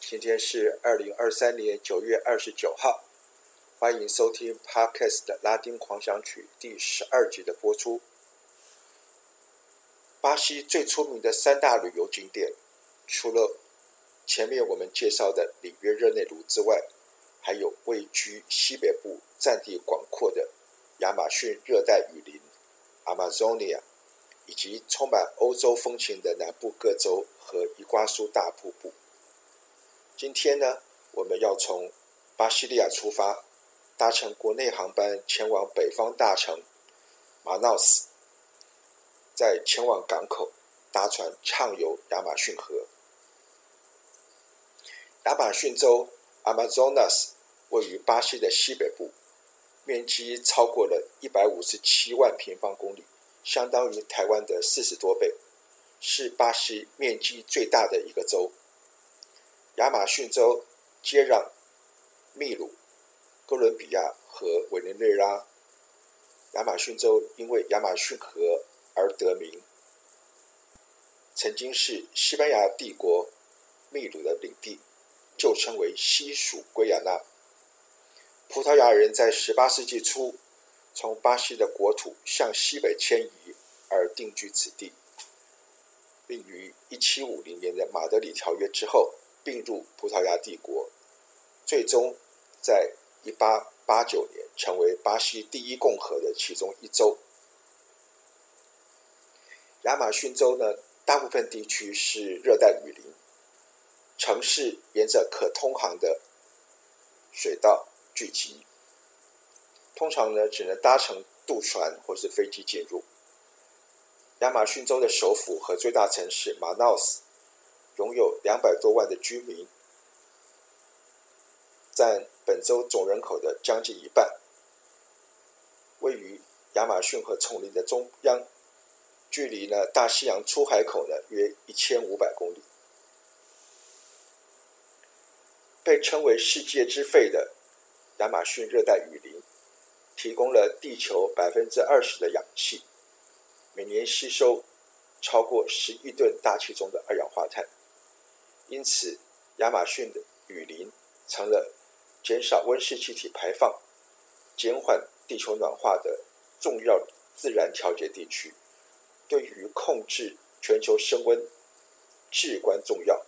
今天是二零二三年九月二十九号。欢迎收听 Podcast 的拉丁狂想曲第十二集的播出。巴西最出名的三大旅游景点，除了前面我们介绍的里约热内卢之外，还有位居西北部、占地广阔的亚马逊热带雨林 Amazonia，以及充满欧洲风情的南部各州和伊瓜苏大瀑布。今天呢，我们要从巴西利亚出发。搭乘国内航班前往北方大城马纳斯，再前往港口搭船畅游亚马逊河。亚马逊州 Amazonas 位于巴西的西北部，面积超过了一百五十七万平方公里，相当于台湾的四十多倍，是巴西面积最大的一个州。亚马逊州接壤秘鲁。哥伦比亚和委内瑞拉，亚马逊州因为亚马逊河而得名。曾经是西班牙帝国秘鲁的领地，旧称为西属圭亚那。葡萄牙人在18世纪初从巴西的国土向西北迁移而定居此地，并于1750年的马德里条约之后并入葡萄牙帝国，最终在一八八九年，成为巴西第一共和的其中一州。亚马逊州呢，大部分地区是热带雨林，城市沿着可通航的水道聚集，通常呢只能搭乘渡船或是飞机进入。亚马逊州的首府和最大城市马纳斯，拥有两百多万的居民。占本州总人口的将近一半，位于亚马逊河丛林的中央，距离呢大西洋出海口呢约一千五百公里。被称为世界之肺的亚马逊热带雨林，提供了地球百分之二十的氧气，每年吸收超过十亿吨大气中的二氧化碳，因此亚马逊的雨林成了。减少温室气体排放、减缓地球暖化的重要自然调节地区，对于控制全球升温至关重要。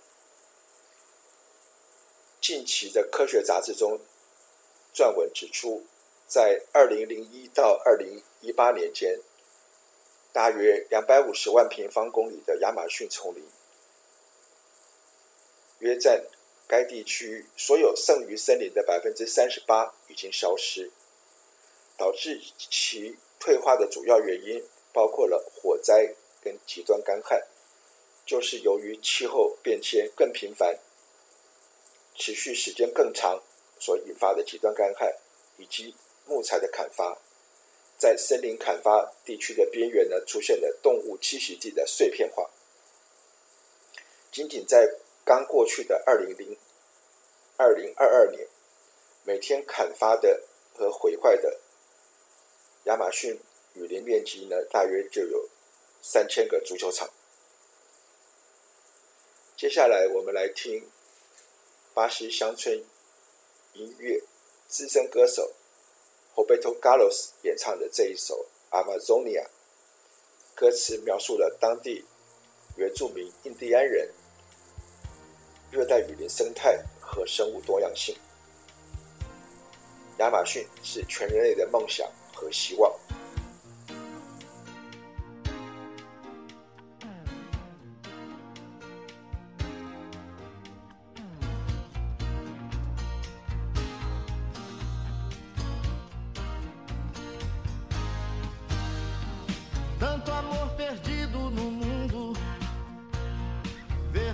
近期的科学杂志中撰文指出，在二零零一到二零一八年间，大约两百五十万平方公里的亚马逊丛林，约占。该地区所有剩余森林的百分之三十八已经消失，导致其退化的主要原因包括了火灾跟极端干旱，就是由于气候变迁更频繁、持续时间更长所引发的极端干旱，以及木材的砍伐，在森林砍伐地区的边缘呢，出现了动物栖息地的碎片化，仅仅在。刚过去的二零零二零二二年，每天砍伐的和毁坏的亚马逊雨林面积呢，大约就有三千个足球场。接下来，我们来听巴西乡村音乐资深歌手 Roberto Carlos 演唱的这一首《Amazonia》，歌词描述了当地原住民印第安人。热带雨林生态和生物多样性。亚马逊是全人类的梦想和希望。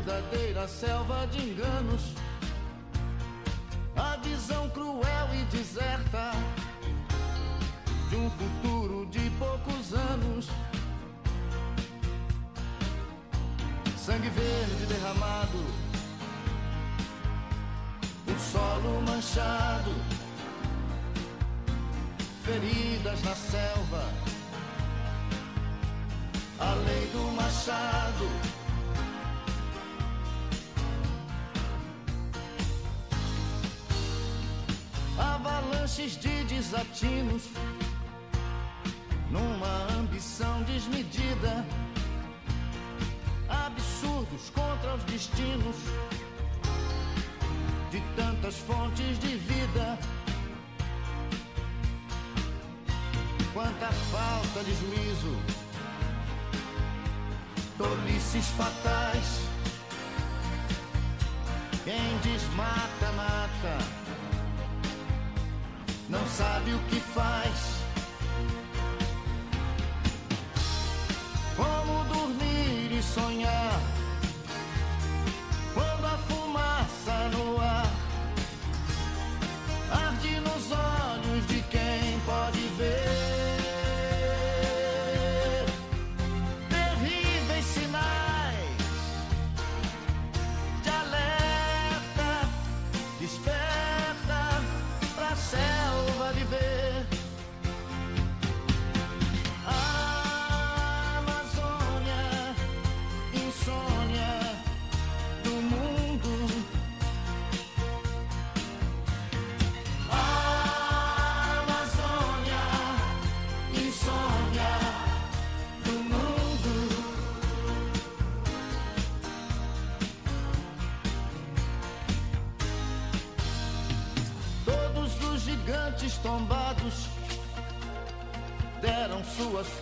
verdadeira selva de enganos. A visão cruel e deserta de um futuro de poucos anos. Sangue verde derramado, o solo manchado, feridas na selva, a lei do machado. Avalanches de desatinos, numa ambição desmedida, absurdos contra os destinos de tantas fontes de vida. Quanta falta de juízo, tolices fatais. Sabe o que faz.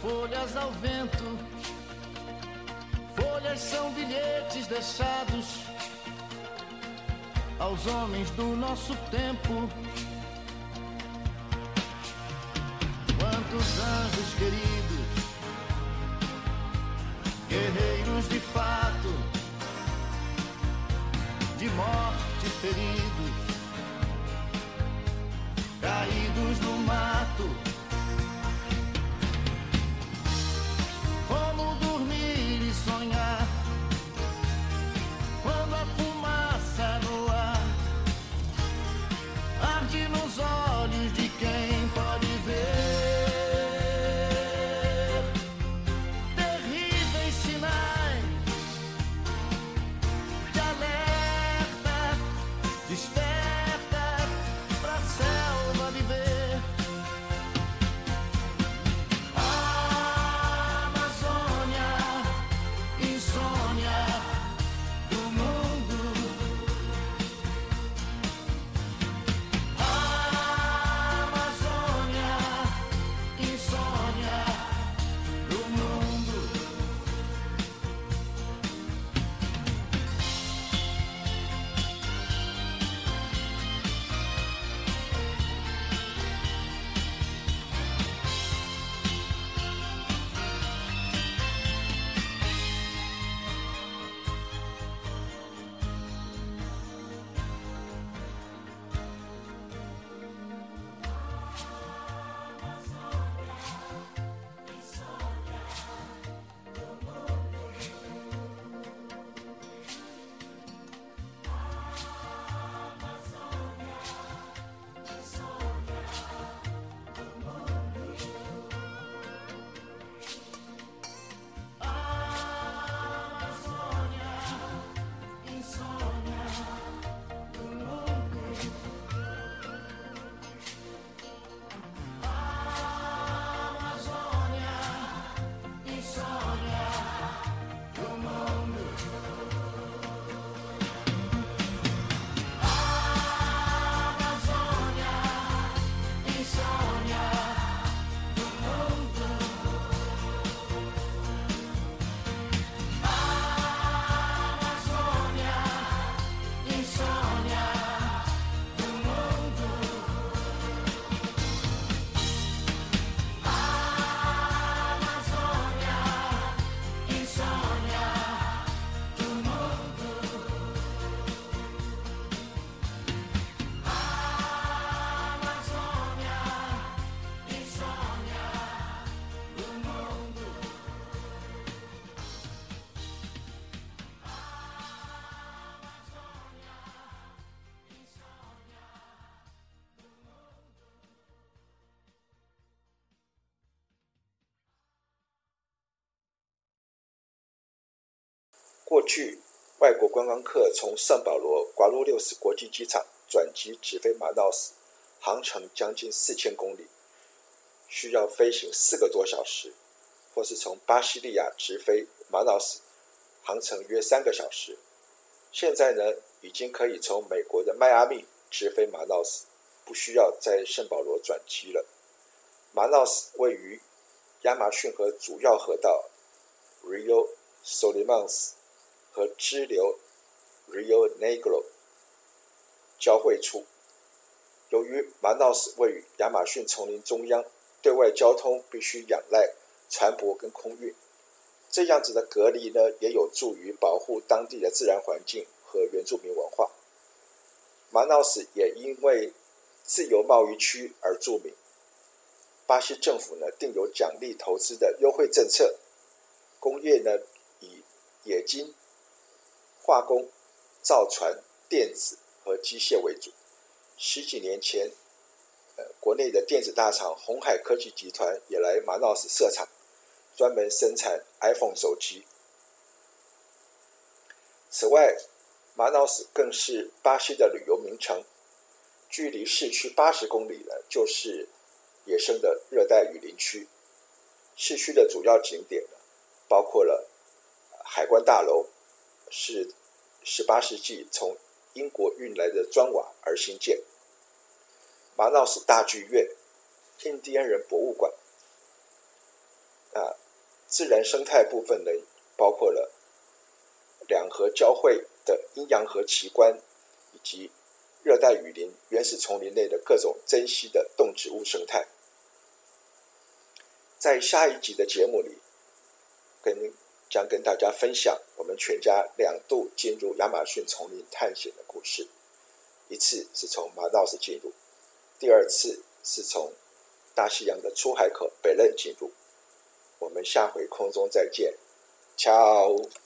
Folhas ao vento. Folhas são bilhetes deixados aos homens do nosso tempo. Quantos anjos queridos, guerreiros de fato, de morte feridos 过去，外国观光客从圣保罗瓜鲁六斯国际机场转机直飞马瑙斯，航程将近四千公里，需要飞行四个多小时；或是从巴西利亚直飞马瑙斯，航程约三个小时。现在呢，已经可以从美国的迈阿密直飞马瑙斯，不需要在圣保罗转机了。马瑙斯位于亚马逊河主要河道 Rio Solimões 和支流 Rio Negro 交汇处。由于马瑙斯位于亚马逊丛林中央，对外交通必须仰赖船舶跟空运。这样子的隔离呢，也有助于保护当地的自然环境和原住民文化。马瑙斯也因为自由贸易区而著名。巴西政府呢，定有奖励投资的优惠政策。工业呢，以冶金、化工、造船、电子和机械为主。十几年前，呃，国内的电子大厂鸿海科技集团也来马瑙斯设厂，专门生产 iPhone 手机。此外，马瑙斯更是巴西的旅游名城，距离市区八十公里呢，就是。野生的热带雨林区，市区的主要景点，包括了海关大楼，是十八世纪从英国运来的砖瓦而兴建；马瑙斯大剧院、印第安人博物馆，啊，自然生态部分呢，包括了两河交汇的阴阳河奇观，以及。热带雨林、原始丛林内的各种珍稀的动植物生态，在下一集的节目里，跟将跟大家分享我们全家两度进入亚马逊丛林探险的故事。一次是从马瑙斯进入，第二次是从大西洋的出海口北壬进入。我们下回空中再见，瞧。